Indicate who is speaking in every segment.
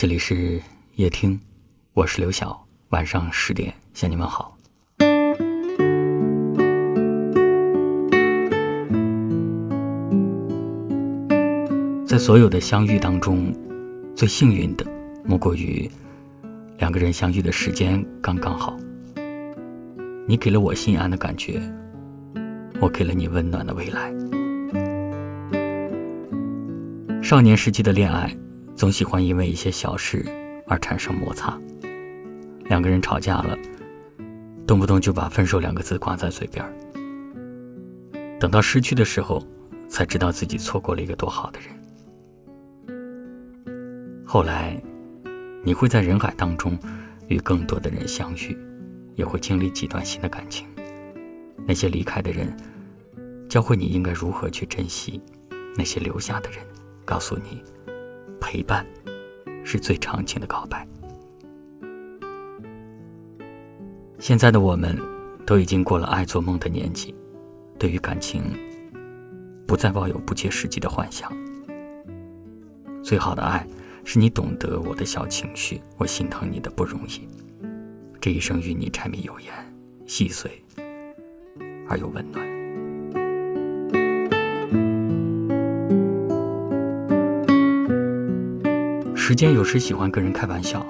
Speaker 1: 这里是夜听，我是刘晓。晚上十点向你们好。在所有的相遇当中，最幸运的莫过于两个人相遇的时间刚刚好。你给了我心安的感觉，我给了你温暖的未来。少年时期的恋爱，总喜欢因为一些小事而产生摩擦。两个人吵架了，动不动就把“分手”两个字挂在嘴边等到失去的时候，才知道自己错过了一个多好的人。后来，你会在人海当中与更多的人相遇，也会经历几段新的感情。那些离开的人，教会你应该如何去珍惜；那些留下的人，告诉你，陪伴是最长情的告白。现在的我们，都已经过了爱做梦的年纪，对于感情，不再抱有不切实际的幻想。最好的爱，是你懂得我的小情绪，我心疼你的不容易。这一生与你柴米油盐，细碎而又温暖。时间有时喜欢跟人开玩笑，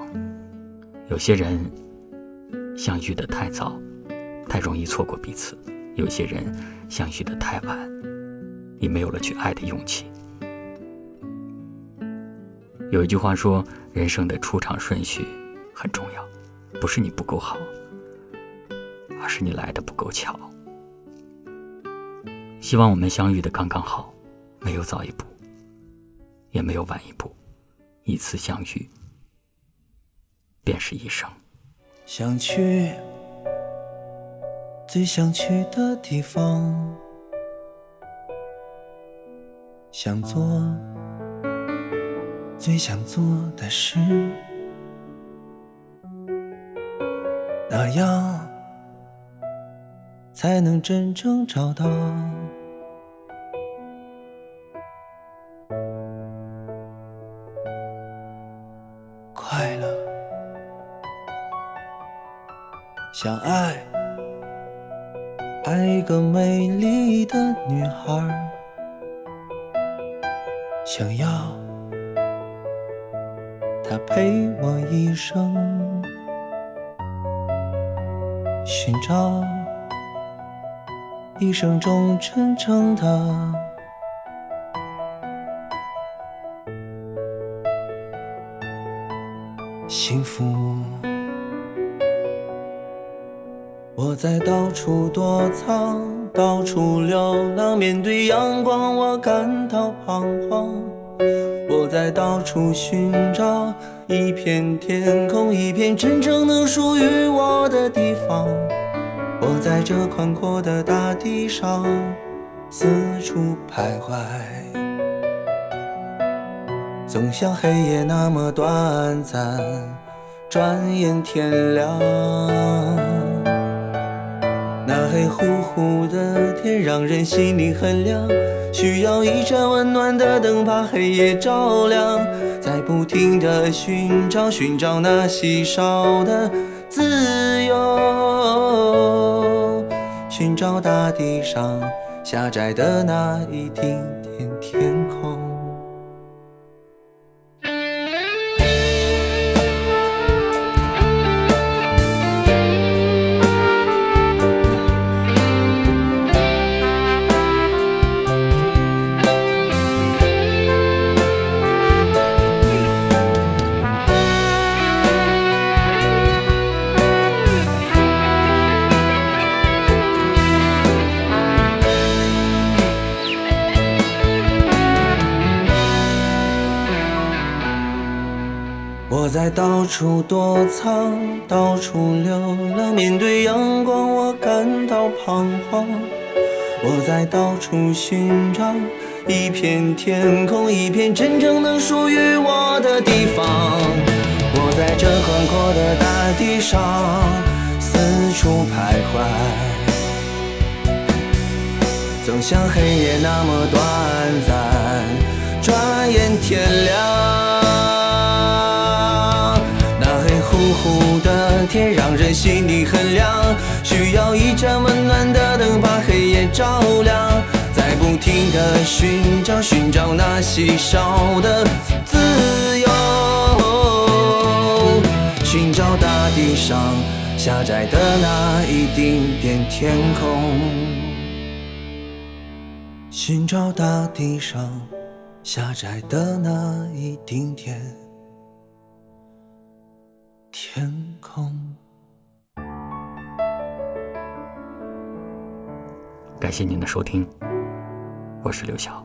Speaker 1: 有些人。相遇的太早，太容易错过彼此；有些人相遇的太晚，你没有了去爱的勇气。有一句话说：“人生的出场顺序很重要，不是你不够好，而是你来的不够巧。”希望我们相遇的刚刚好，没有早一步，也没有晚一步，一次相遇便是一生。
Speaker 2: 想去最想去的地方，想做最想做的事，那样才能真正找到。想爱，爱一个美丽的女孩，想要她陪我一生，寻找一生中真正的幸福。我在到处躲藏，到处流浪，面对阳光我感到彷徨。我在到处寻找一片天空，一片真正能属于我的地方。我在这宽阔的大地上四处徘徊，总像黑夜那么短暂，转眼天亮。那黑乎乎的天让人心里很凉，需要一盏温暖的灯把黑夜照亮，在不停的寻找，寻找那稀少的自由，寻找大地上狭窄的那一丁点天空。在到处躲藏，到处流浪，面对阳光我感到彷徨。我在到处寻找一片天空，一片真正能属于我的地方。我在这宽阔的大地上四处徘徊，总像黑夜那么短暂，转眼天亮。让人心里很凉，需要一盏温暖的灯把黑夜照亮，在不停的寻找，寻找那稀少的自由，寻找大地上狭窄的那一丁点天空，寻找大地上狭窄的那一丁点。天空。
Speaker 1: 感谢您的收听，我是刘晓。